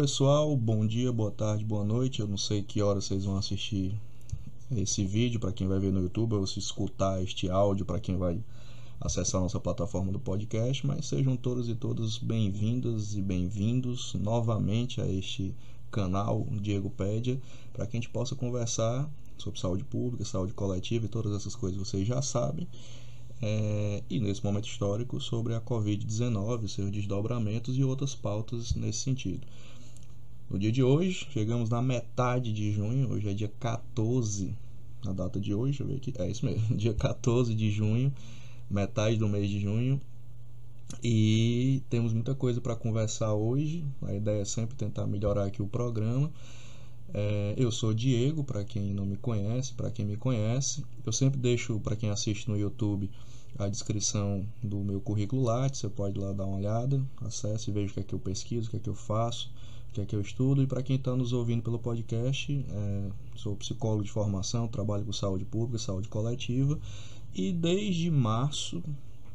Pessoal, bom dia, boa tarde, boa noite. Eu não sei que hora vocês vão assistir esse vídeo para quem vai ver no YouTube ou se escutar este áudio para quem vai acessar nossa plataforma do podcast, mas sejam todos e todas bem-vindas e bem-vindos novamente a este canal Diego Pédia, para que a gente possa conversar sobre saúde pública, saúde coletiva e todas essas coisas vocês já sabem. É, e nesse momento histórico sobre a Covid-19, seus desdobramentos e outras pautas nesse sentido. No dia de hoje, chegamos na metade de junho, hoje é dia 14, na data de hoje, deixa eu ver aqui, é isso mesmo, dia 14 de junho, metade do mês de junho, e temos muita coisa para conversar hoje. A ideia é sempre tentar melhorar aqui o programa. É, eu sou Diego, para quem não me conhece, para quem me conhece. Eu sempre deixo para quem assiste no YouTube a descrição do meu currículo Lattes, você pode lá dar uma olhada, acesse e veja o que é que eu pesquiso, o que é que eu faço, que é que eu estudo. E para quem está nos ouvindo pelo podcast, é, sou psicólogo de formação, trabalho com saúde pública, saúde coletiva e desde março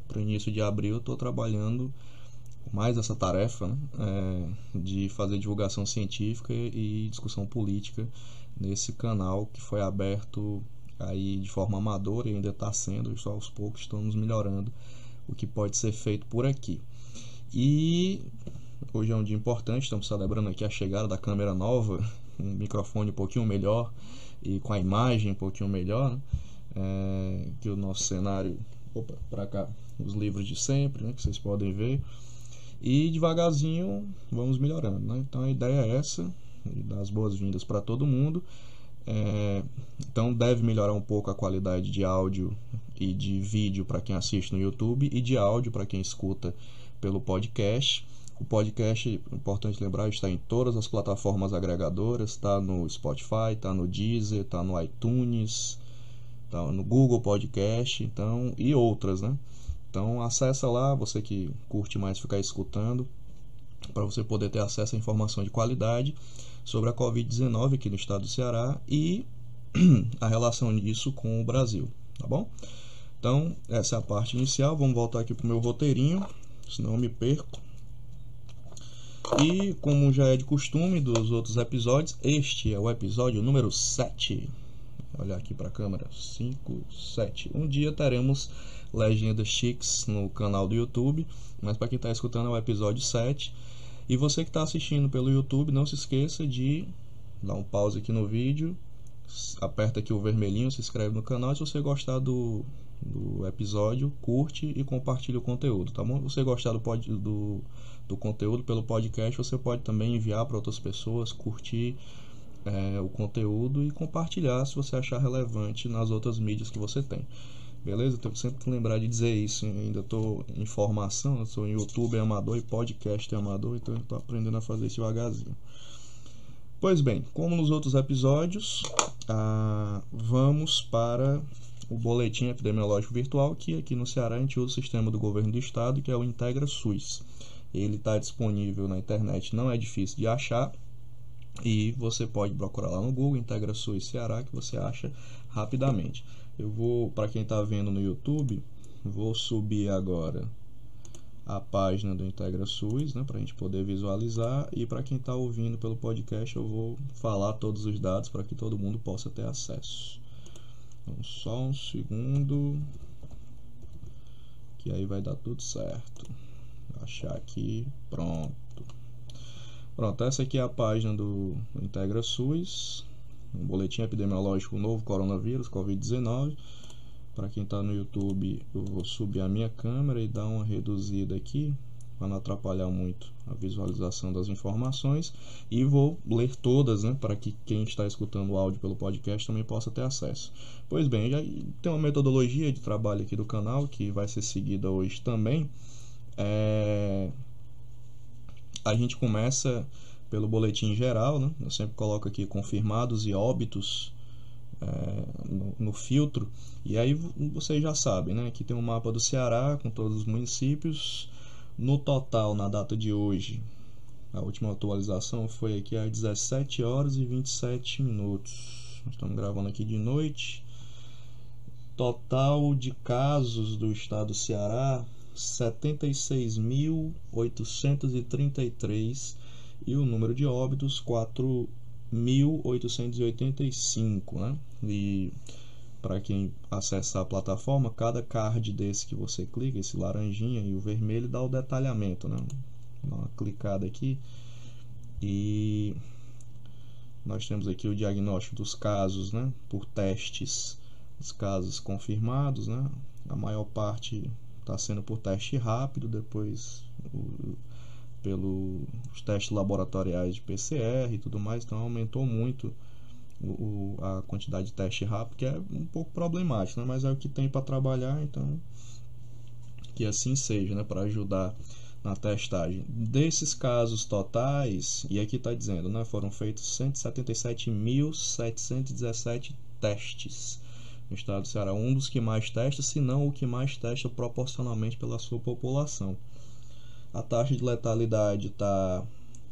para o início de abril estou trabalhando mais essa tarefa né, é, de fazer divulgação científica e discussão política nesse canal que foi aberto aí de forma amadora e ainda está sendo, só aos poucos estamos melhorando o que pode ser feito por aqui. E hoje é um dia importante, estamos celebrando aqui a chegada da câmera nova, um microfone um pouquinho melhor e com a imagem um pouquinho melhor, né? é, que o nosso cenário, opa, para cá, os livros de sempre, né, que vocês podem ver. E devagarzinho vamos melhorando, né? Então a ideia é essa, dar as boas-vindas para todo mundo. É, então deve melhorar um pouco a qualidade de áudio e de vídeo para quem assiste no YouTube e de áudio para quem escuta pelo podcast. O podcast, importante lembrar, está em todas as plataformas agregadoras, está no Spotify, está no Deezer, está no iTunes, está no Google Podcast, então e outras, né? Então acessa lá, você que curte mais ficar escutando, para você poder ter acesso a informação de qualidade sobre a Covid-19 aqui no estado do Ceará e a relação disso com o Brasil, tá bom? Então, essa é a parte inicial. Vamos voltar aqui para o meu roteirinho, senão eu me perco. E como já é de costume dos outros episódios, este é o episódio número 7. Olhar aqui para a câmera, 5, 7. Um dia teremos legendas chiques no canal do YouTube, mas para quem está escutando é o episódio 7. E você que está assistindo pelo YouTube, não se esqueça de dar um pause aqui no vídeo, aperta aqui o vermelhinho, se inscreve no canal. Se você gostar do, do episódio, curte e compartilha o conteúdo, tá bom? Se você gostar do, pod, do, do conteúdo pelo podcast, você pode também enviar para outras pessoas, curtir é, o conteúdo e compartilhar se você achar relevante nas outras mídias que você tem. Beleza? Tenho sempre que lembrar de dizer isso. ainda estou em formação, eu sou em YouTube amador e podcast amador, então estou aprendendo a fazer isso devagarzinho. Pois bem, como nos outros episódios, ah, vamos para o boletim epidemiológico virtual, que aqui no Ceará a gente usa o sistema do governo do estado, que é o Integra SUS. Ele está disponível na internet, não é difícil de achar. E você pode procurar lá no Google Integra SUS Ceará, que você acha rapidamente. Eu vou, para quem está vendo no YouTube, vou subir agora a página do Integra SUS, né, para a gente poder visualizar. E para quem está ouvindo pelo podcast, eu vou falar todos os dados para que todo mundo possa ter acesso. Então, só um segundo, que aí vai dar tudo certo. Achar aqui, pronto. Pronto, essa aqui é a página do Integra SUS um boletim epidemiológico novo coronavírus, Covid-19. Para quem está no YouTube, eu vou subir a minha câmera e dar uma reduzida aqui para não atrapalhar muito a visualização das informações e vou ler todas, né, para que quem está escutando o áudio pelo podcast também possa ter acesso. Pois bem, já tem uma metodologia de trabalho aqui do canal que vai ser seguida hoje também. É... A gente começa pelo boletim geral, né? eu sempre coloco aqui confirmados e óbitos é, no, no, filtro, e aí vocês já sabem, né? aqui tem um mapa do Ceará com todos os municípios, no total, na data de hoje, a última atualização foi aqui às 17 horas e 27 minutos, Nós estamos gravando aqui de noite, total de casos do estado do Ceará, 76.833 e o número de óbitos 4.885, né? E para quem acessar a plataforma, cada card desse que você clica, esse laranjinha e o vermelho, dá o detalhamento, né? Dá uma clicada aqui e nós temos aqui o diagnóstico dos casos, né? Por testes, os casos confirmados, né? A maior parte está sendo por teste rápido, depois pelos testes laboratoriais de PCR e tudo mais, então aumentou muito o, a quantidade de teste rápido, que é um pouco problemático, né? mas é o que tem para trabalhar, então que assim seja, né? para ajudar na testagem. Desses casos totais, e aqui está dizendo, né? foram feitos 177.717 testes no estado do Ceará, um dos que mais testa, se não o que mais testa proporcionalmente pela sua população. A taxa de letalidade está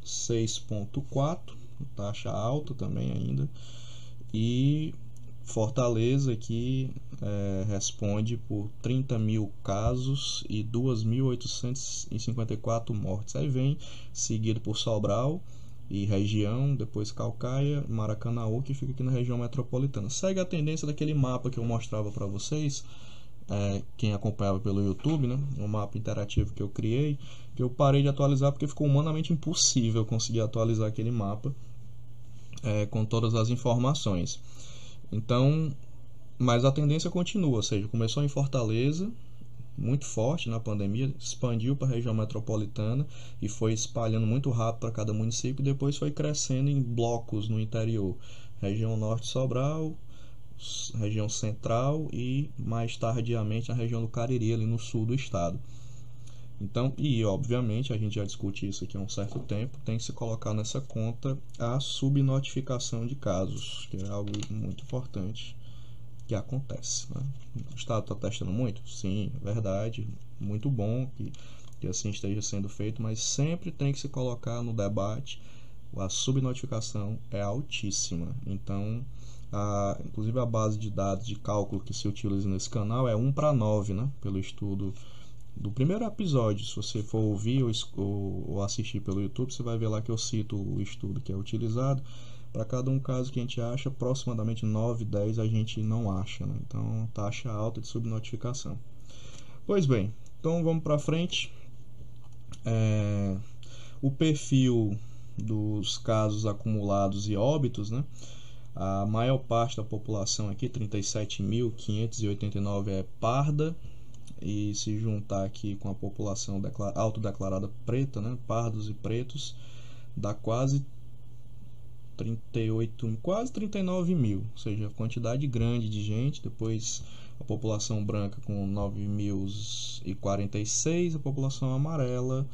6,4, taxa alta também ainda. E Fortaleza aqui é, responde por 30 mil casos e 2.854 mortes. Aí vem seguido por Sobral e região, depois Calcaia, Maracanaú, que fica aqui na região metropolitana. Segue a tendência daquele mapa que eu mostrava para vocês é, quem acompanhava pelo YouTube, né? Um mapa interativo que eu criei, que eu parei de atualizar porque ficou humanamente impossível conseguir atualizar aquele mapa é, com todas as informações. Então, mas a tendência continua, ou seja, começou em Fortaleza, muito forte na pandemia, expandiu para a região metropolitana e foi espalhando muito rápido para cada município, e depois foi crescendo em blocos no interior. Região Norte Sobral, região central e mais tardiamente a região do Cariri, ali no sul do estado. Então, e obviamente a gente já discute isso aqui há um certo tempo, tem que se colocar nessa conta a subnotificação de casos, que é algo muito importante que acontece. Né? O Estado está testando muito? Sim, verdade, muito bom que, que assim esteja sendo feito, mas sempre tem que se colocar no debate a subnotificação é altíssima. Então, a, inclusive a base de dados de cálculo que se utiliza nesse canal é 1 para 9, né? Pelo estudo do primeiro episódio. Se você for ouvir ou, ou, assistir pelo YouTube, você vai ver lá que eu cito o estudo que é utilizado. Para cada um caso que a gente acha, aproximadamente 9, 10 a gente não acha. Né? Então, taxa alta de subnotificação. Pois bem, então vamos para frente. É, o perfil dos casos acumulados e óbitos, né? A maior parte da população aqui, 37.589, é parda. E se juntar aqui com a população autodeclarada preta, né, pardos e pretos, dá quase 38, quase 39 mil, ou seja, quantidade grande de gente. Depois a população branca com 9.046, a população amarela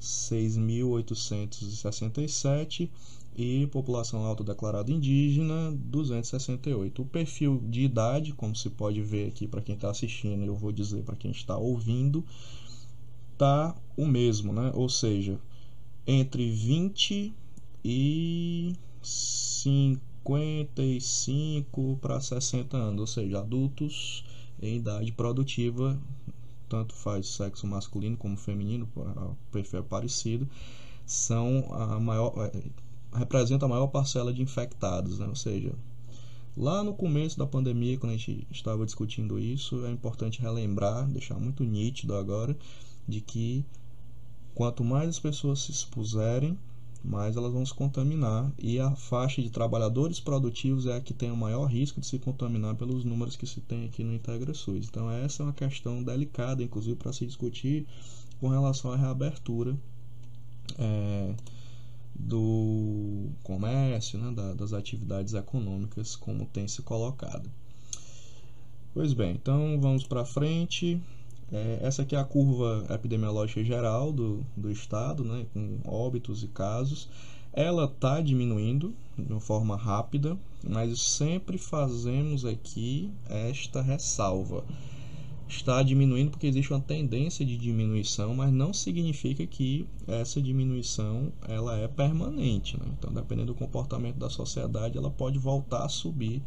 6.867 e população autodeclarada indígena 268. O perfil de idade, como se pode ver aqui para quem está assistindo, eu vou dizer para quem está ouvindo, tá o mesmo, né? Ou seja, entre 20 e 55 para 60 anos, ou seja, adultos em idade produtiva, tanto faz sexo masculino como feminino, o perfil é parecido, são a maior representa a maior parcela de infectados, né? ou seja, lá no começo da pandemia, quando a gente estava discutindo isso, é importante relembrar, deixar muito nítido agora, de que quanto mais as pessoas se expuserem, mais elas vão se contaminar e a faixa de trabalhadores produtivos é a que tem o maior risco de se contaminar pelos números que se tem aqui no Integra SUS. Então essa é uma questão delicada, inclusive para se discutir com relação à reabertura é, do comércio, né, da, das atividades econômicas, como tem se colocado. Pois bem, então vamos para frente. É, essa aqui é a curva epidemiológica geral do, do estado, né, com óbitos e casos. Ela está diminuindo de uma forma rápida, mas sempre fazemos aqui esta ressalva está diminuindo porque existe uma tendência de diminuição, mas não significa que essa diminuição ela é permanente. Né? Então, dependendo do comportamento da sociedade, ela pode voltar a subir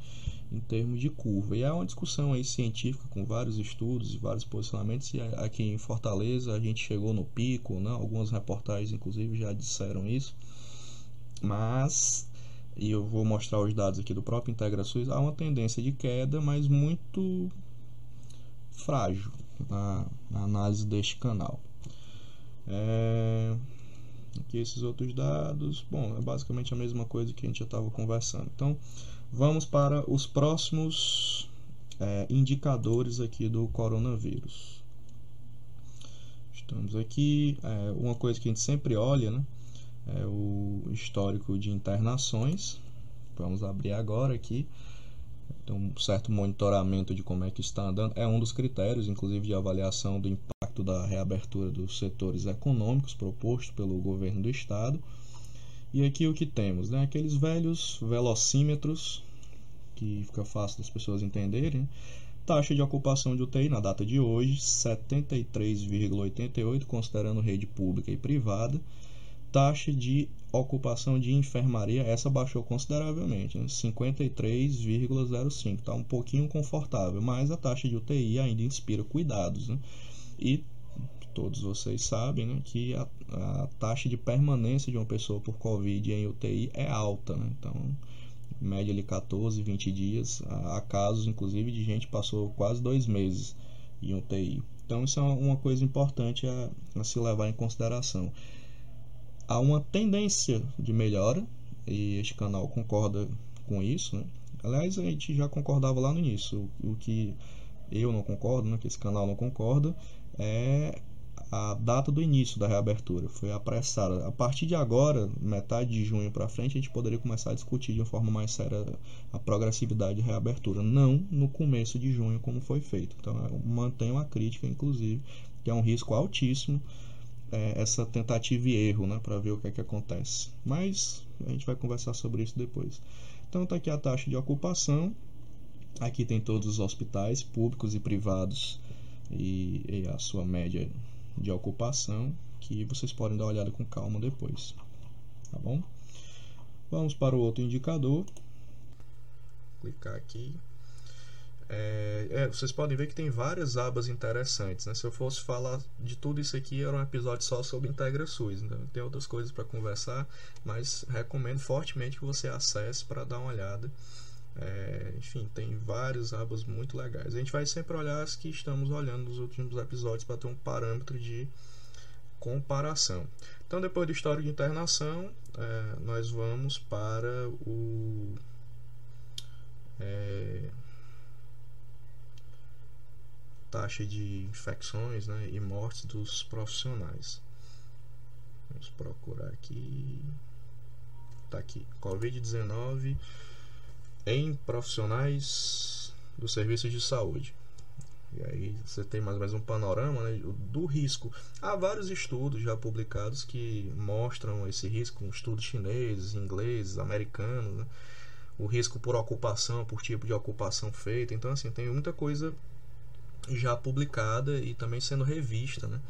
em termos de curva. E há uma discussão aí científica com vários estudos e vários posicionamentos. E aqui em Fortaleza a gente chegou no pico, né? algumas reportagens inclusive já disseram isso. Mas, e eu vou mostrar os dados aqui do próprio IntegraSUS, há uma tendência de queda, mas muito frágil na, na análise deste canal. É, aqui esses outros dados, bom, é basicamente a mesma coisa que a gente já estava conversando. Então, vamos para os próximos é, indicadores aqui do coronavírus. Estamos aqui, é, uma coisa que a gente sempre olha, né? É o histórico de internações. Vamos abrir agora aqui. Tem um certo monitoramento de como é que está andando. É um dos critérios, inclusive, de avaliação do impacto da reabertura dos setores econômicos proposto pelo governo do estado. E aqui o que temos, né? Aqueles velhos velocímetros que fica fácil das pessoas entenderem. Taxa de ocupação de UTI na data de hoje, 73,88, considerando rede pública e privada. Taxa de ocupação de enfermaria, essa baixou consideravelmente, né? 53,05. Está um pouquinho confortável, mas a taxa de UTI ainda inspira cuidados. Né? E todos vocês sabem né, que a, a, taxa de permanência de uma pessoa por Covid em UTI é alta. Né? Então, média ali 14, 20 dias. Há casos, inclusive, de gente que passou quase dois meses em UTI. Então, isso é uma coisa importante a, a se levar em consideração. Há uma tendência de melhora, e este canal concorda com isso. Né? Aliás, a gente já concordava lá no início. O, o que eu não concordo, né, que esse canal não concorda, é a data do início da reabertura foi apressada. A partir de agora, metade de junho para frente, a gente poderia começar a discutir de uma forma mais séria a progressividade de reabertura, não no começo de junho como foi feito. Então, eu mantenho a crítica, inclusive, que é um risco altíssimo é, essa tentativa e erro, né, para ver o que é que acontece. Mas a gente vai conversar sobre isso depois. Então, está aqui a taxa de ocupação. Aqui tem todos os hospitais públicos e privados e, e a sua média de ocupação que vocês podem dar uma olhada com calma depois. Tá bom? Vamos para o outro indicador. Clicar aqui. É, é, vocês podem ver que tem várias abas interessantes. Né? Se eu fosse falar de tudo isso aqui, era um episódio só sobre IntegraSUS. Então, tem outras coisas para conversar, mas recomendo fortemente que você acesse para dar uma olhada. É, enfim, tem várias abas muito legais. A gente vai sempre olhar as que estamos olhando nos últimos episódios para ter um parâmetro de comparação. Então, depois do histórico de internação, é, nós vamos para o é, taxa de infecções né, e mortes dos profissionais. Vamos procurar aqui. Tá aqui. Covid-19 em profissionais do serviço de saúde. E aí você tem mais ou menos um panorama né, do risco. Há vários estudos já publicados que mostram esse risco, estudos chineses, ingleses, americanos, né, o risco por ocupação, por tipo de ocupação feita. Então, assim, tem muita coisa já publicada e também sendo revista né,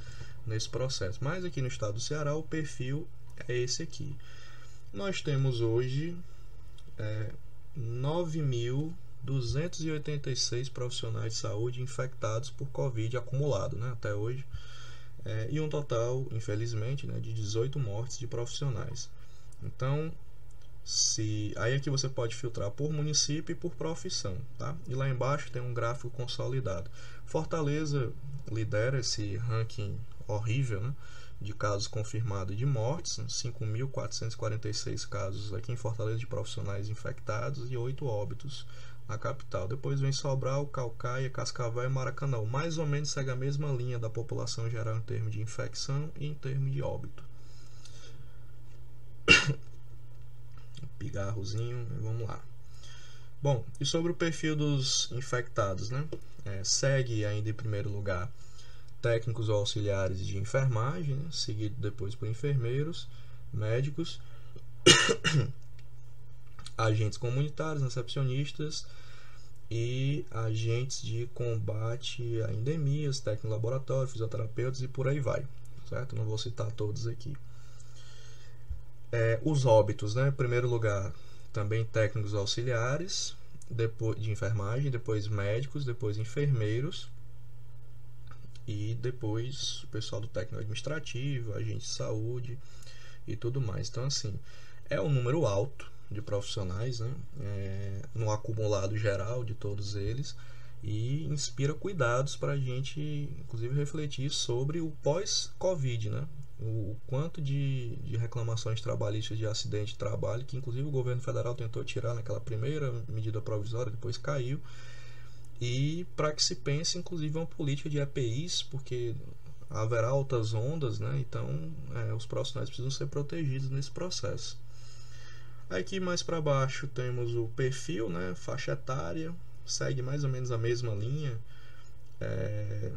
nesse processo. Mas aqui no estado do Ceará, o perfil é esse aqui. Nós temos hoje é, 9.286 profissionais de saúde infectados por Covid acumulado né, até hoje. É, e um total, infelizmente, né, de 18 mortes de profissionais. Então, se aí aqui você pode filtrar por município e por profissão, tá? E lá embaixo tem um gráfico consolidado. Fortaleza lidera esse ranking horrível, né? De casos confirmados de mortes, 5.446 casos aqui em Fortaleza de profissionais infectados e 8 óbitos na capital. Depois vem Sobral, Calcaia, Cascavel e Maracanã. Mais ou menos segue a mesma linha da população geral em termos de infecção e em termos de óbito. Pigarrozinho, vamos lá. Bom, e sobre o perfil dos infectados, né? É, segue ainda em primeiro lugar técnicos auxiliares de enfermagem, né, seguido depois por enfermeiros, médicos, agentes comunitários, recepcionistas e agentes de combate a endemias, técnico laboratório, fisioterapeutas e por aí vai, certo? Não vou citar todos aqui. É, os óbitos, né? Em primeiro lugar, também técnicos auxiliares, depois de enfermagem, depois médicos, depois enfermeiros e depois o pessoal do técnico administrativo, agente de saúde e tudo mais. Então, assim, É um número alto de profissionais, né? É, no acumulado geral de todos eles, e inspira cuidados para a gente, inclusive, refletir sobre o pós-Covid, né? O, quanto de, de reclamações trabalhistas de acidente de trabalho, que inclusive o governo federal tentou tirar naquela primeira medida provisória, depois caiu, e para que se pense, inclusive, uma política de EPIs, porque haverá altas ondas, né? Então, é, os profissionais precisam ser protegidos nesse processo. Aqui mais para baixo temos o perfil, né? Faixa etária, segue mais ou menos a mesma linha é,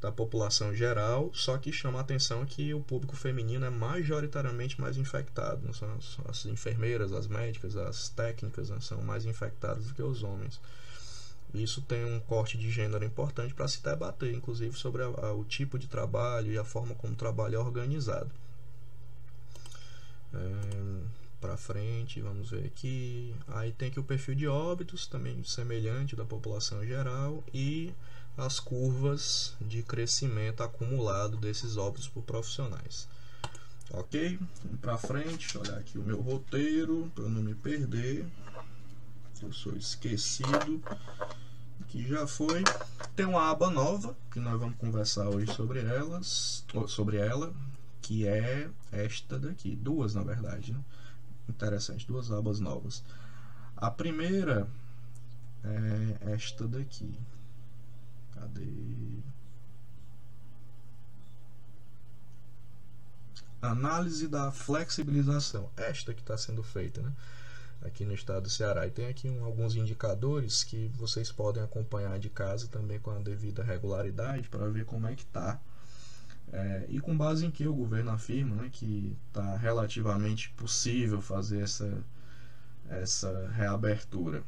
da população geral, só que chama a atenção que o público feminino é majoritariamente mais infectado. Né? As, as, enfermeiras, as médicas, as técnicas né? são mais infectadas do que os homens. Isso tem um corte de gênero importante para se debater, inclusive, sobre a, a, o tipo de trabalho e a forma como o trabalho é organizado. É, para frente, vamos ver aqui. Aí tem aqui o perfil de óbitos, também semelhante da população geral, e as curvas de crescimento acumulado desses óbitos por profissionais. Ok? Para frente, olhar aqui o meu roteiro para não me perder. Eu sou esquecido que já foi. Tem uma aba nova que nós vamos conversar hoje sobre elas, sobre ela, que é esta daqui, duas na verdade. Né? Interessante, duas abas novas. A primeira é esta daqui. Cadê? Análise da flexibilização. Esta que está sendo feita, né? Aqui no estado do Ceará. E tem aqui um, alguns indicadores que vocês podem acompanhar de casa também com a devida regularidade para ver como é que está. É, e com base em que o governo afirma né, que está relativamente possível fazer essa, essa reabertura.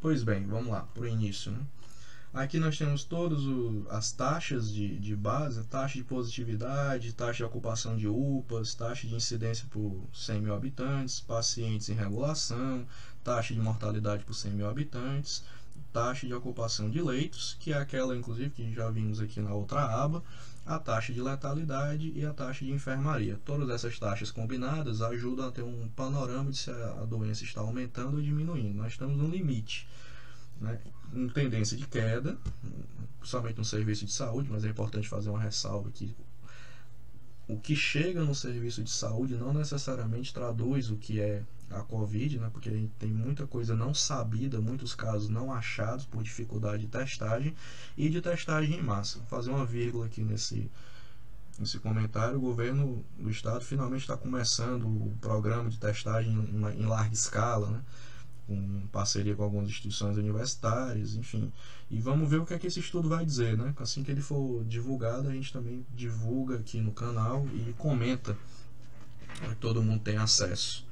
Pois bem, vamos lá, para o início. Né? Aqui nós temos todas as taxas de, de base, taxa de positividade, taxa de ocupação de UPAs, taxa de incidência por 100 mil habitantes, pacientes em regulação, taxa de mortalidade por 100 mil habitantes, taxa de ocupação de leitos, que é aquela, inclusive, que já vimos aqui na outra aba, a taxa de letalidade e a taxa de enfermaria. Todas essas taxas combinadas ajudam a ter um panorama de se a doença está aumentando ou diminuindo. Nós estamos no limite né, em tendência de queda, principalmente no serviço de saúde, mas é importante fazer uma ressalva que o que chega no serviço de saúde não necessariamente traduz o que é a Covid, né, porque a gente tem muita coisa não sabida, muitos casos não achados por dificuldade de testagem e de testagem em massa. Vou fazer uma vírgula aqui nesse, nesse comentário. O governo do estado finalmente está começando o programa de testagem em, larga escala, né? Com parceria com algumas instituições universitárias, enfim. E vamos ver o que é que esse estudo vai dizer, né? Assim que ele for divulgado, a gente também divulga aqui no canal e comenta para que todo mundo tenha acesso.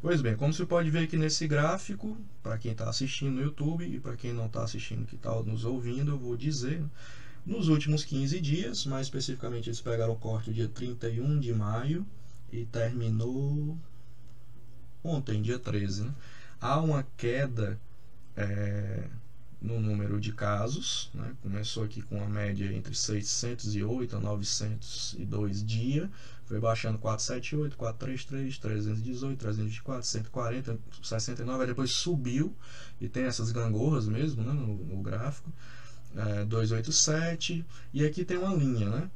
Pois bem, como você pode ver aqui nesse gráfico, para quem está assistindo no YouTube e para quem não está assistindo que está nos ouvindo, eu vou dizer, nos últimos 15 dias, mais especificamente eles pegaram o corte dia 31 de maio e terminou ontem, dia 13, né? Há uma queda é, no número de casos. Né? Começou aqui com uma média entre 608 a 902 dias, foi baixando 478, 433, 318, 324, 140, 69, aí depois subiu e tem essas gangorras mesmo né, no, no gráfico. É, 287 e aqui tem uma linha, né?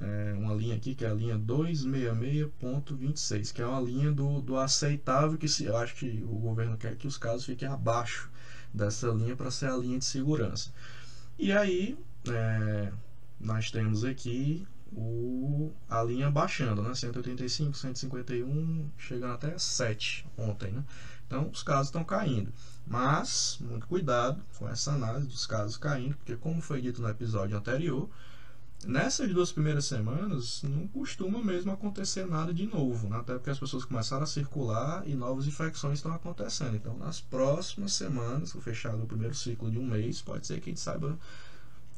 É, uma linha aqui que é a linha 266.26, que é uma linha do, do aceitável que se, eu acho que o governo quer que os casos fiquem abaixo dessa linha para ser a linha de segurança. E aí é, nós temos aqui o, a linha baixando, né? 185, 151, chegando até 7 ontem, né? Então os casos estão caindo. Mas, muito cuidado com essa análise dos casos caindo, porque como foi dito no episódio anterior, Nessas duas primeiras semanas, não costuma mesmo acontecer nada de novo, né? até porque as pessoas começaram a circular e novas infecções estão acontecendo. Então, nas próximas semanas, o fechado do primeiro ciclo de um mês, pode ser que a gente saiba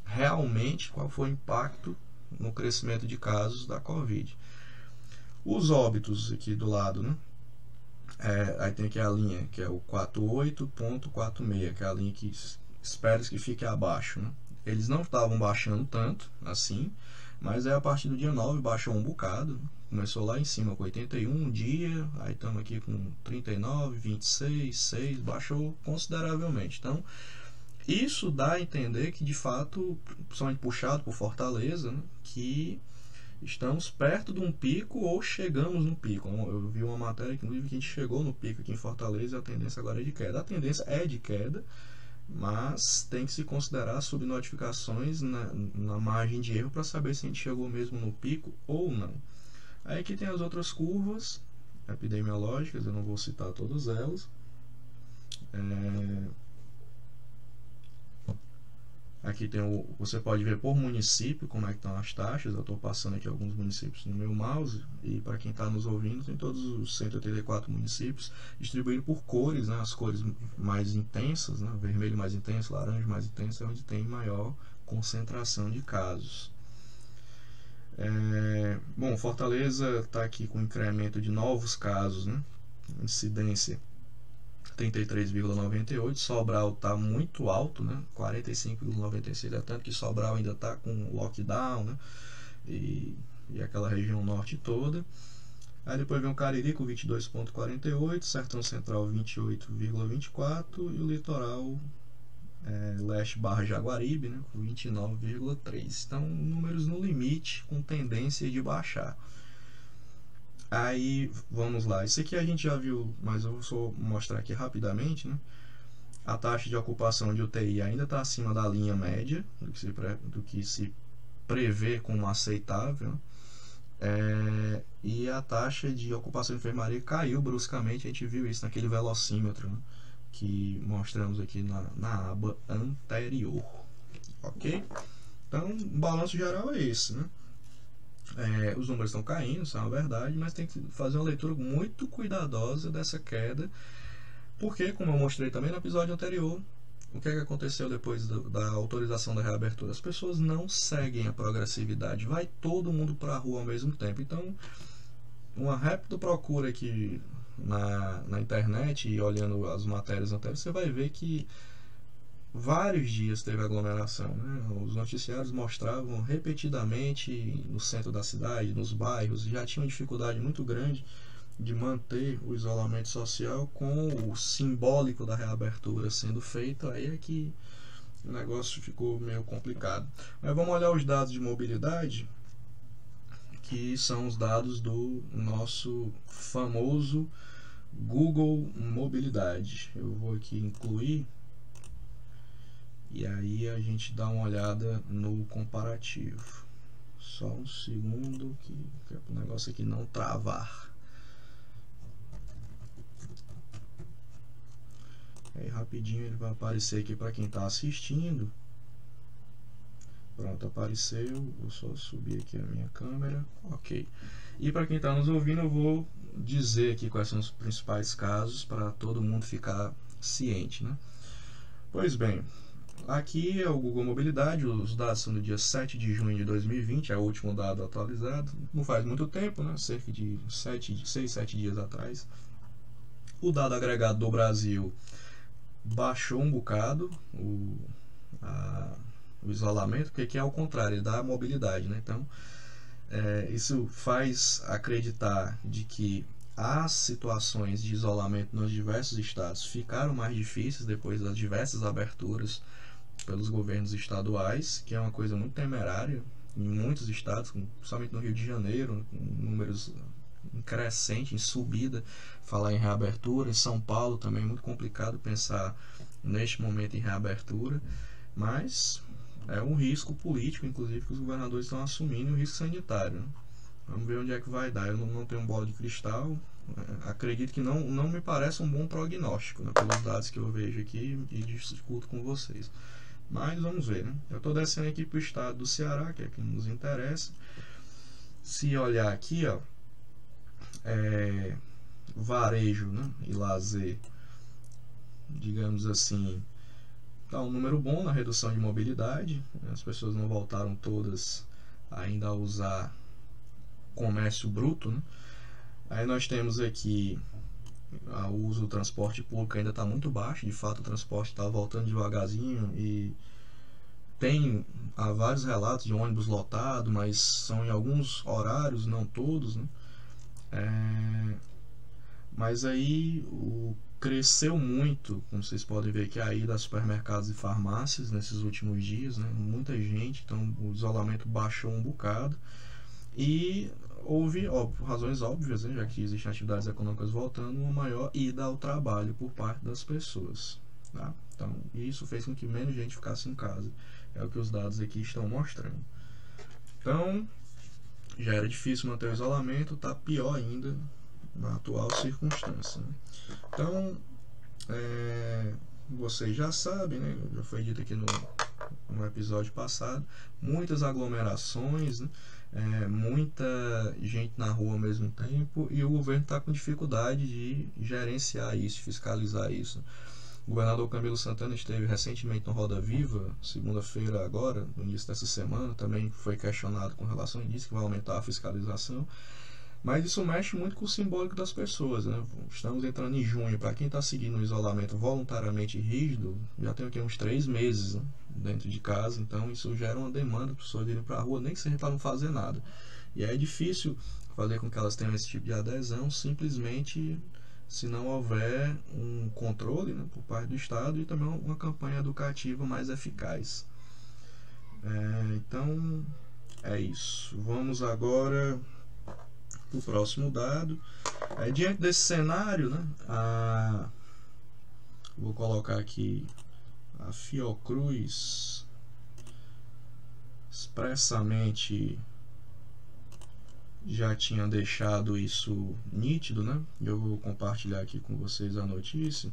realmente qual foi o impacto no crescimento de casos da Covid. Os óbitos aqui do lado, né? É, aí tem aqui a linha que é o 48.46, que é a linha que espera que fique abaixo, né? Eles não estavam baixando tanto assim. Mas é a partir do dia 9 baixou um bocado. Começou lá em cima com 81 um dia, aí estamos aqui com 39, 26, 6, baixou consideravelmente. Então, isso dá a entender que de fato, principalmente puxado por Fortaleza, né, que estamos perto de um pico ou chegamos no pico. Eu vi uma matéria que, que a gente chegou no pico aqui em Fortaleza a tendência agora é de queda. A tendência é de queda, mas tem que se considerar subnotificações na, na margem de erro para saber se a gente chegou mesmo no pico ou não. Aí aqui tem as outras curvas epidemiológicas, eu não vou citar todas elas. É, Aqui tem o, você pode ver por município como é que estão as taxas. Eu estou passando aqui alguns municípios no meu mouse e para quem está nos ouvindo tem todos os 184 municípios distribuídos por cores, né? As cores mais intensas, né? vermelho mais intenso, laranja mais intenso é onde tem maior concentração de casos. É, bom, Fortaleza está aqui com incremento de novos casos, né? Incidência 33,98. Sobral está muito alto, né? 45,96. É tanto que Sobral ainda está com lockdown, né? E, e aquela região norte toda. Aí depois vem o Cariri com 22,48, Sertão Central 28,24 e o Litoral é, Leste barra Jaguaribe né, com 29,3. Então, números no limite, com tendência de baixar. Aí, vamos lá. Isso aqui a gente já viu, mas eu vou só mostrar aqui rapidamente, né? A taxa de ocupação de UTI ainda está acima da linha média, do que se, pre, do que se prevê como aceitável. É, e a taxa de ocupação de enfermaria caiu bruscamente, a gente viu isso naquele velocímetro né? que mostramos aqui na, na aba anterior. Ok? Então, o balanço geral é esse, né? É, os números estão caindo, isso é uma verdade, mas tem que fazer uma leitura muito cuidadosa dessa queda, porque, como eu mostrei também no episódio anterior, o que, é que aconteceu depois do, da autorização da reabertura? As pessoas não seguem a progressividade, vai todo mundo para a rua ao mesmo tempo. Então, uma rápida procura aqui na, na internet e olhando as matérias anteriores, você vai ver que vários dias teve aglomeração. Né? Os noticiários mostravam repetidamente no centro da cidade, nos bairros, já tinha uma dificuldade muito grande de manter o isolamento social com o simbólico da reabertura sendo feito, aí é que o negócio ficou meio complicado. Mas vamos olhar os dados de mobilidade, que são os dados do nosso famoso Google Mobilidade. Eu vou aqui incluir e aí a gente dá uma olhada no comparativo. Só um segundo que, que é o negócio aqui não travar. Aí rapidinho ele vai aparecer aqui para quem está assistindo. Pronto, apareceu. Vou só subir aqui a minha câmera. Ok. E para quem está nos ouvindo, eu vou dizer aqui quais são os principais casos para todo mundo ficar ciente, né? Pois bem, Aqui é o Google Mobilidade, os dados são do dia 7 de junho de 2020, é o último dado atualizado. Não faz muito tempo, né? cerca de 7, 6, 7 dias atrás. O dado agregado do Brasil baixou um bocado o, a, o isolamento, porque aqui é ao contrário, dá mobilidade. Né? Então, é, isso faz acreditar de que as situações de isolamento nos diversos estados ficaram mais difíceis depois das diversas aberturas pelos governos estaduais, que é uma coisa muito temerária em muitos estados, principalmente no Rio de Janeiro, com números em crescente, em subida, falar em reabertura. Em São Paulo também é muito complicado pensar neste momento em reabertura, mas é um risco político, inclusive, que os governadores estão assumindo, um risco sanitário. Né? Vamos ver onde é que vai dar. Eu não, tenho bola de cristal, é, acredito que não, não me parece um bom prognóstico, né, pelos dados que eu vejo aqui e discuto com vocês. Mas vamos ver, né? Eu estou descendo aqui para o estado do Ceará, que é que nos interessa. Se olhar aqui, ó, é, varejo né, e lazer, digamos assim, tá um número bom na redução de mobilidade. As pessoas não voltaram todas ainda a usar comércio bruto, né? Aí nós temos aqui o uso do transporte público ainda está muito baixo, de fato o transporte está voltando devagarzinho e tem há vários relatos de ônibus lotado, mas são em alguns horários, não todos, né? É, mas aí o, cresceu muito, como vocês podem ver aqui, a ida a supermercados e farmácias nesses últimos dias, né? Muita gente, então o isolamento baixou um bocado. E houve, ó, por razões óbvias, né, já que existem atividades econômicas voltando, uma maior ida ao trabalho por parte das pessoas. Tá? Então, isso fez com que menos gente ficasse em casa. É o que os dados aqui estão mostrando. Então, já era difícil manter o isolamento, está pior ainda na atual circunstância. Né? Então, é, vocês já sabem, né? já foi dito aqui no, no episódio passado, muitas aglomerações, né? É, muita gente na rua ao mesmo tempo e o governo está com dificuldade de gerenciar isso, fiscalizar isso. O governador Camilo Santana esteve recentemente no Roda Viva, segunda-feira agora, no início dessa semana, também foi questionado com relação a isso, que vai aumentar a fiscalização. Mas isso mexe muito com o simbólico das pessoas. Né? Estamos entrando em junho. Para quem está seguindo o isolamento voluntariamente rígido, já tem aqui uns três meses né? Dentro de casa. Então isso gera uma demanda para pessoas irem para a rua, nem que seja para não fazer nada. E é difícil fazer com que elas tenham esse tipo de adesão simplesmente se não houver um controle né, por parte do Estado e também uma campanha educativa mais eficaz. É, então é isso. Vamos agora para o próximo dado. É, diante desse cenário, né, a, vou colocar aqui a Fiocruz expressamente já tinha deixado isso nítido, né? Eu vou compartilhar aqui com vocês a notícia.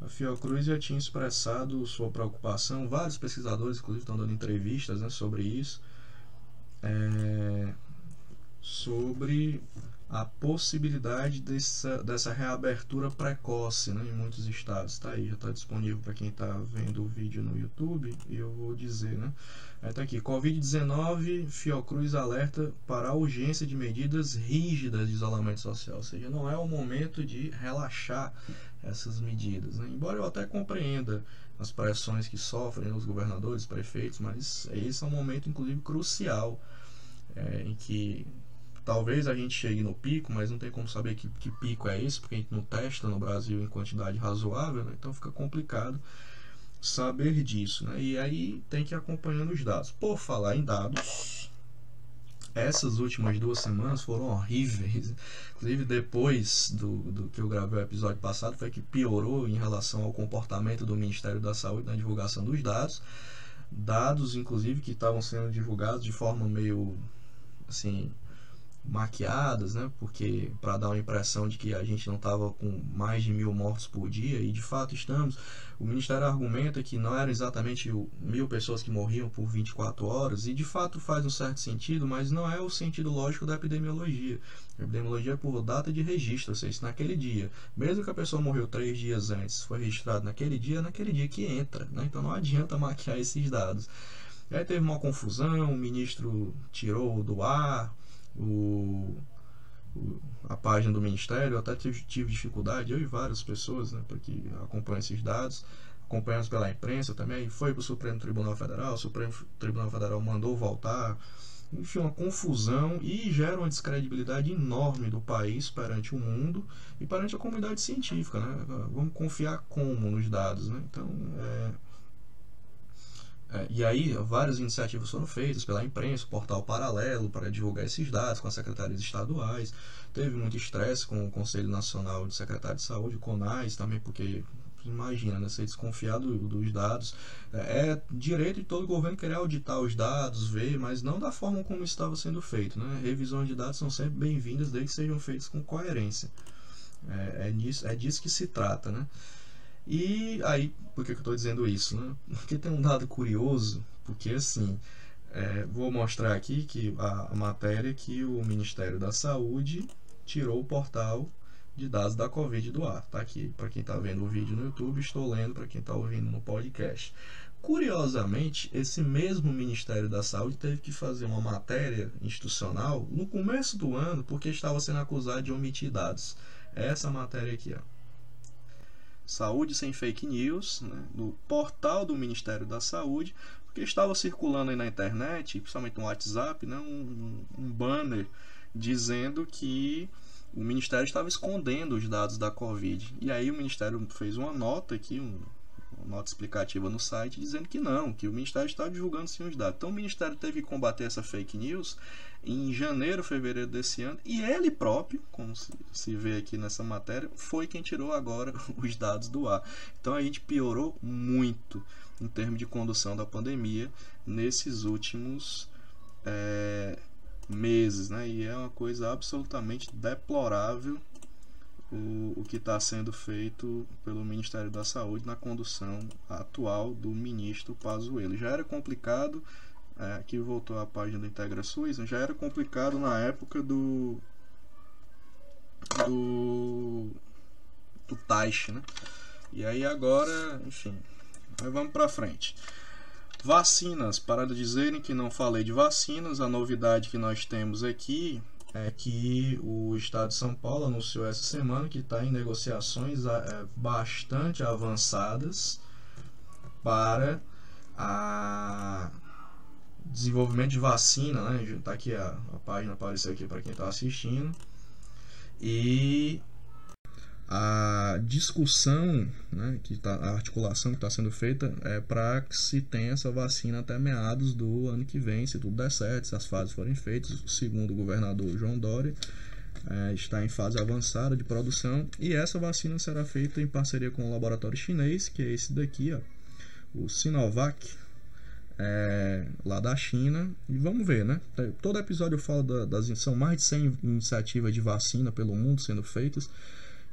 A Fiocruz já tinha expressado sua preocupação, vários pesquisadores, inclusive, estão dando entrevistas né, sobre isso, é, sobre a possibilidade dessa, dessa reabertura precoce né, em muitos estados. Tá aí, já está disponível para quem está vendo o vídeo no YouTube. Eu vou dizer, né? Está aqui: Covid-19, Fiocruz alerta para a urgência de medidas rígidas de isolamento social. Ou seja, não é o momento de relaxar essas medidas. Né? Embora eu até compreenda as pressões que sofrem os governadores, prefeitos, mas esse é um momento, inclusive, crucial é, em que Talvez a gente chegue no pico, mas não tem como saber que, que pico é esse, porque a gente não testa no Brasil em quantidade razoável, né? então fica complicado saber disso. Né? E aí tem que ir acompanhando os dados. Por falar em dados, essas últimas duas semanas foram horríveis. Inclusive, depois do, do que eu gravei o episódio passado, foi que piorou em relação ao comportamento do Ministério da Saúde na divulgação dos dados. Dados, inclusive, que estavam sendo divulgados de forma meio assim maquiadas, né? Porque para dar uma impressão de que a gente não estava com mais de mil mortos por dia e de fato estamos. O Ministério argumenta que não eram exatamente mil pessoas que morriam por 24 horas e de fato faz um certo sentido, mas não é o sentido lógico da epidemiologia. A epidemiologia é por data de registro, ou seja, naquele dia, mesmo que a pessoa morreu três dias antes, foi registrado naquele dia, é naquele dia que entra, né? Então não adianta maquiar esses dados. E aí teve uma confusão, o ministro tirou do ar o, o, a página do Ministério, eu até tive, dificuldade, eu e várias pessoas, né, para que acompanhem esses dados, acompanhamos pela imprensa também, foi para o Supremo Tribunal Federal, o Supremo Tribunal Federal mandou voltar, enfim, uma confusão e gera uma descredibilidade enorme do país perante o mundo e perante a comunidade científica, né? Vamos confiar como nos dados, né? Então, é, é, e aí, várias iniciativas foram feitas pela imprensa, portal paralelo para divulgar esses dados com as secretarias estaduais. Teve muito estresse com o Conselho Nacional de Secretário de Saúde, o CONAS, também porque imagina, né, ser desconfiado dos dados. É, é direito de todo governo querer auditar os dados, ver, mas não da forma como estava sendo feito. Né? Revisões de dados são sempre bem-vindas desde que sejam feitas com coerência. É, é, nisso, é disso que se trata. Né? E aí, por que, eu estou dizendo isso? Né? Porque tem um dado curioso, porque assim, é, vou mostrar aqui que a, matéria que o Ministério da Saúde tirou o portal de dados da Covid do ar. Tá aqui, para quem está vendo o vídeo no YouTube, estou lendo para quem está ouvindo no podcast. Curiosamente, esse mesmo Ministério da Saúde teve que fazer uma matéria institucional no começo do ano porque estava sendo acusado de omitir dados. Essa matéria aqui, ó. Saúde sem fake news, né, no portal do Ministério da Saúde, Porque estava circulando aí na internet, principalmente no WhatsApp, né, um, um banner dizendo que o Ministério estava escondendo os dados da Covid. E aí o Ministério fez uma nota aqui, um, nota explicativa no site, dizendo que não, que o Ministério está divulgando sim os dados. Então o Ministério teve que combater essa fake news em janeiro, fevereiro desse ano, e ele próprio, como se, se vê aqui nessa matéria, foi quem tirou agora os dados do ar. Então a gente piorou muito em termos de condução da pandemia nesses últimos é, meses, né? E é uma coisa absolutamente deplorável o, o que está sendo feito pelo Ministério da Saúde na condução atual do ministro Pazuello. Já era complicado, é, aqui voltou a página do Integra SUS, já era complicado na época do do do Taish, né? E aí agora, enfim, vamos para frente. Vacinas, para dizerem que não falei de vacinas, a novidade que nós temos aqui é que o Estado de São Paulo anunciou essa semana que está em negociações é, bastante avançadas para a desenvolvimento de vacina, né? Está aqui a, a página apareceu aqui para quem está assistindo e a discussão, né, que tá, a articulação que está sendo feita é para que se tenha essa vacina até meados do ano que vem, se tudo der certo, se as fases forem feitas, segundo o governador João Dória, é, está em fase avançada de produção e essa vacina será feita em parceria com o laboratório chinês, que é esse daqui, ó, o Sinovac, é, lá da China. E vamos ver, né? Todo episódio eu falo da, das. São mais de 100 iniciativas de vacina pelo mundo sendo feitas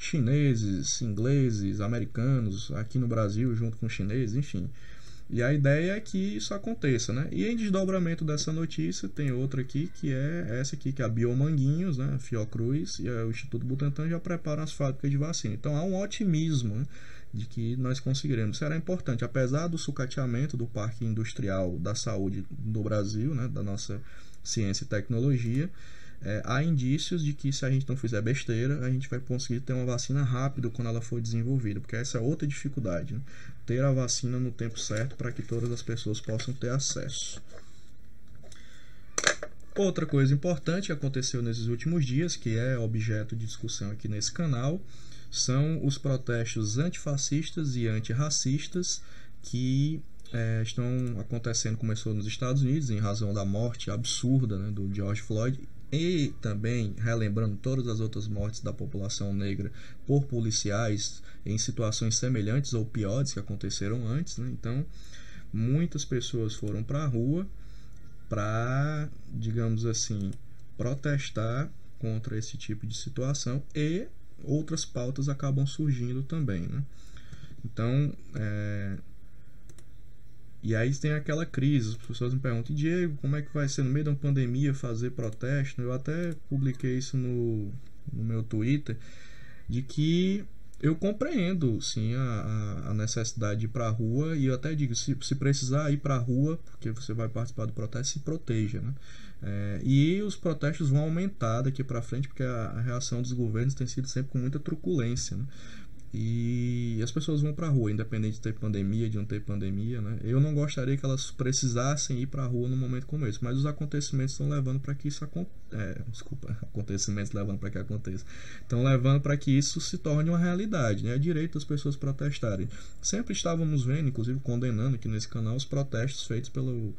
chineses, ingleses, americanos, aqui no Brasil junto com chineses, enfim. E a ideia é que isso aconteça, né? E em desdobramento dessa notícia tem outra aqui que é essa aqui que é a Biomanguinhos, né? A Fiocruz e o Instituto Butantan já preparam as fábricas de vacina. Então há um otimismo né? de que nós conseguiremos. Será importante, apesar do sucateamento do Parque Industrial da Saúde do Brasil, né? Da nossa ciência e tecnologia, é, há indícios de que se a gente não fizer besteira, a gente vai conseguir ter uma vacina rápido quando ela for desenvolvida, porque essa é outra dificuldade, né? ter a vacina no tempo certo para que todas as pessoas possam ter acesso. Outra coisa importante que aconteceu nesses últimos dias, que é objeto de discussão aqui nesse canal, são os protestos antifascistas e antirracistas que é, estão acontecendo, começou nos Estados Unidos, em razão da morte absurda né, do George Floyd, e também relembrando todas as outras mortes da população negra por policiais em situações semelhantes ou piores que aconteceram antes. Né? Então, muitas pessoas foram para a rua para, digamos assim, protestar contra esse tipo de situação e outras pautas acabam surgindo também. Né? Então, é, e aí tem aquela crise, as pessoas me perguntam, Diego, como é que vai ser no meio de uma pandemia fazer protesto? Eu até publiquei isso no, no meu Twitter, de que eu compreendo sim a, a necessidade de ir para a rua e eu até digo, se, se precisar ir para a rua, porque você vai participar do protesto, se proteja. Né? É, e os protestos vão aumentar daqui para frente, porque a, a, reação dos governos tem sido sempre com muita truculência. Né? E as pessoas vão para a rua, independente de ter pandemia, de não ter pandemia, né? Eu não gostaria que elas precisassem ir para a rua num momento como esse, mas os acontecimentos estão levando para que isso aconteça. É, desculpa, acontecimentos levando para que aconteça. Estão levando para que isso se torne uma realidade, né? É direito das pessoas protestarem. Sempre estávamos vendo, inclusive condenando aqui nesse canal, os protestos feitos pelo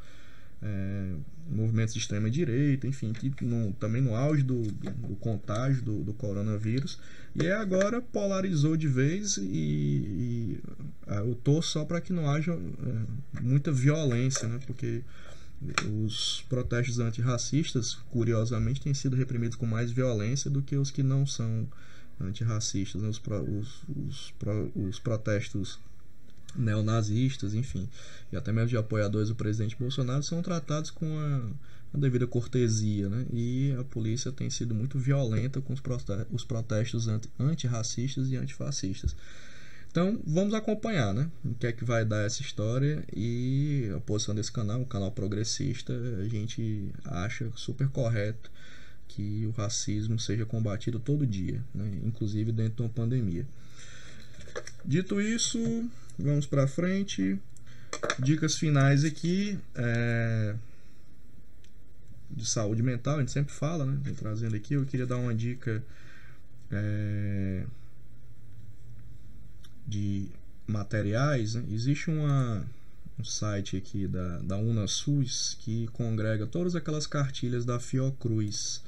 é, movimentos de extrema direita, enfim, que no, também no auge do, do, do contágio do, do, coronavírus. E agora polarizou de vez e, e é, eu torço só para que não haja é, muita violência, né? porque os protestos antirracistas, curiosamente, têm sido reprimidos com mais violência do que os que não são antirracistas, né? os, os, os, os protestos neonazistas, enfim, e até mesmo de apoiadores do presidente Bolsonaro são tratados com a, a devida cortesia, né? E a polícia tem sido muito violenta com os, protestos, os protestos anti, antirracistas e antifascistas. Então, vamos acompanhar, né? O que é que vai dar essa história e a posição desse canal, um canal progressista, a gente acha super correto que o racismo seja combatido todo dia, né? inclusive dentro de uma pandemia. Dito isso, vamos para frente. dicas finais aqui é, de saúde mental, a gente sempre fala, né? Vem trazendo aqui, eu queria dar uma dica é, de materiais. Né? Existe uma, um site aqui da, da UnaSUS que congrega todas aquelas cartilhas da Fiocruz.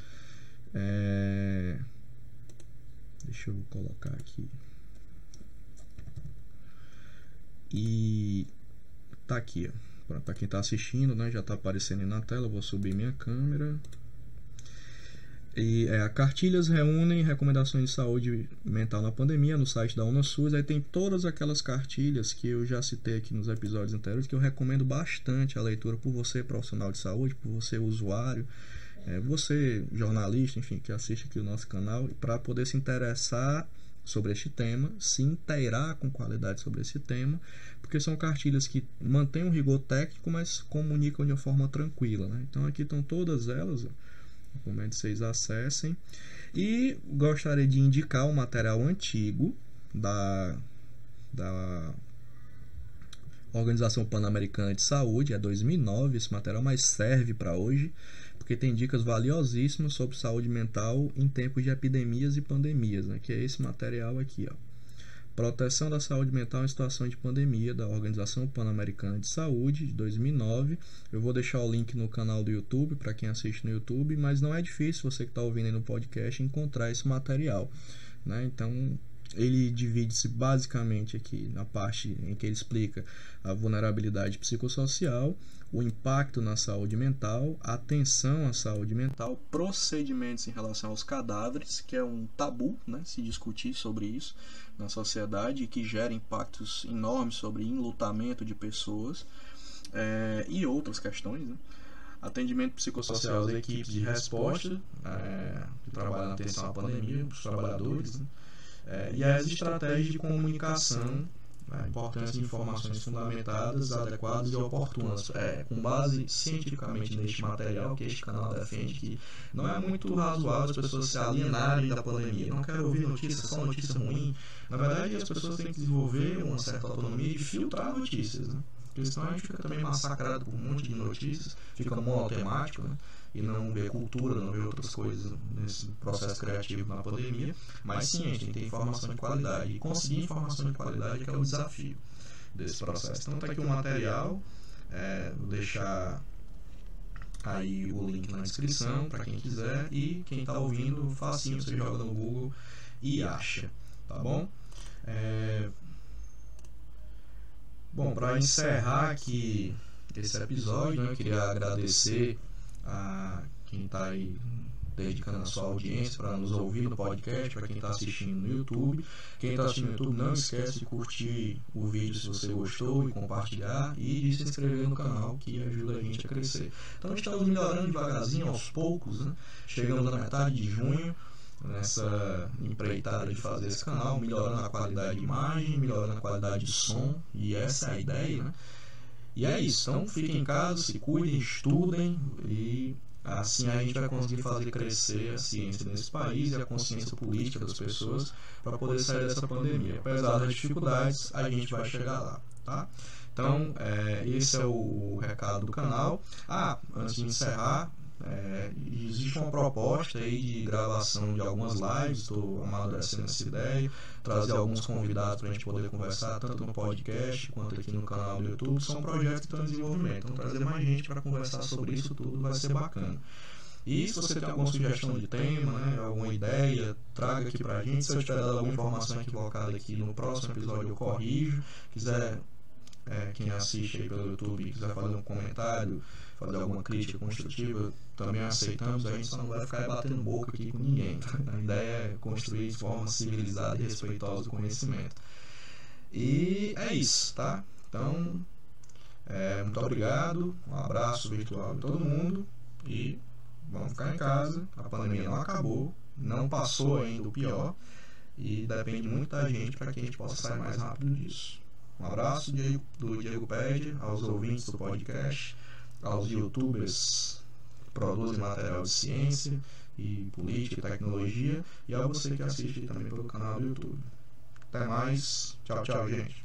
É, deixa eu colocar aqui. E tá aqui, ó. Para quem está assistindo, né, já está aparecendo aí na tela. Vou subir minha câmera. E é, cartilhas reúnem recomendações de saúde mental na pandemia no site da UnaSUS. Aí tem todas aquelas cartilhas que eu já citei aqui nos episódios anteriores, que eu recomendo bastante a leitura por você, profissional de saúde, por você, usuário, é, você, jornalista, enfim, que assiste aqui o nosso canal, para poder se interessar sobre este tema, se inteirar com qualidade sobre esse tema, porque são cartilhas que mantêm um rigor técnico, mas comunicam de uma forma tranquila. Né? Então aqui estão todas elas, recomendo que vocês acessem. E gostaria de indicar um material antigo da, da Organização Pan-Americana de Saúde, é 2009 esse material, mas serve para hoje porque tem dicas valiosíssimas sobre saúde mental em tempos de epidemias e pandemias, né? que é esse material aqui. Ó. Proteção da Saúde Mental em Situação de Pandemia, da Organização Pan-Americana de Saúde, de 2009. Eu vou deixar o link no canal do YouTube, para quem assiste no YouTube, mas não é difícil você que está ouvindo aí no podcast encontrar esse material. Né? Então, ele divide-se basicamente aqui na parte em que ele explica a vulnerabilidade psicossocial, o impacto na saúde mental, atenção à saúde mental, procedimentos em relação aos cadáveres, que é um tabu, né, se discutir sobre isso na sociedade que gera impactos enormes sobre enlutamento de pessoas é, e outras questões. Né? Atendimento psicossocial às equipes de resposta, é, que trabalham na atenção à pandemia, os trabalhadores. Né? É, e as estratégias de comunicação, a importância de informações fundamentadas, adequadas e oportunas, é, com base cientificamente neste material que este canal defende, que não é muito razoável as pessoas se alienarem da pandemia. Não quero ouvir notícias, só notícia ruim. Na verdade, as pessoas têm que desenvolver uma certa autonomia de filtrar notícias. Né? Porque a gente fica também massacrado por um monte de notícias, fica monotemático, né? e não ver cultura, não ver outras coisas nesse processo criativo na pandemia, mas sim a gente tem informação de qualidade e conseguir informação de qualidade é que é o desafio desse processo. Então tá aqui o material, é, vou deixar aí o link na descrição para quem quiser e quem está ouvindo, facinho, você joga no Google e acha, tá bom? É... Bom, para encerrar aqui esse episódio, né, eu queria agradecer a quem está aí dedicando a sua audiência para nos ouvir no podcast, para quem está assistindo no YouTube. Quem está assistindo no YouTube, não esquece de curtir o vídeo se você gostou e compartilhar e de se inscrever no canal que ajuda a gente a crescer. Então estamos melhorando devagarzinho, aos poucos, né? chegamos na metade de junho nessa empreitada de fazer esse canal, melhorando a qualidade de imagem, melhorando a qualidade de som e essa é a ideia, né? E é isso. Então fiquem em casa, se cuidem, estudem e assim a gente vai conseguir fazer crescer a ciência nesse país e a consciência política das pessoas para poder sair dessa pandemia. Apesar das dificuldades, a gente vai chegar lá, tá? Então, é, esse é o recado do canal. Ah, antes de encerrar, é, existe uma proposta aí de gravação de algumas lives, estou amadurecendo essa ideia, trazer alguns convidados para a gente poder conversar, tanto no podcast quanto aqui no canal do YouTube. São projetos que estão em desenvolvimento, então trazer mais gente para conversar sobre isso tudo vai ser bacana. E se você tem alguma sugestão de tema, né, alguma ideia, traga aqui para a gente. Se eu tiver dado alguma informação equivocada aqui no próximo episódio, eu corrijo. Quiser, é, quem assiste aí pelo YouTube, quiser fazer um comentário, fazer alguma crítica construtiva, também aceitamos, a gente só não vai ficar batendo boca aqui com ninguém. Tá? A ideia é construir de forma civilizada e respeitosa o conhecimento. E é isso, tá? Então, é, muito obrigado, um abraço virtual de todo mundo e vamos ficar em casa. A pandemia não acabou, não passou ainda o pior e depende muito da gente para que a gente possa sair mais rápido disso. Um abraço do Diego Pede, aos ouvintes do podcast aos youtubers que produzem material de ciência e política e tecnologia e a você que assiste também pelo canal do YouTube. Até mais. Tchau, tchau, gente.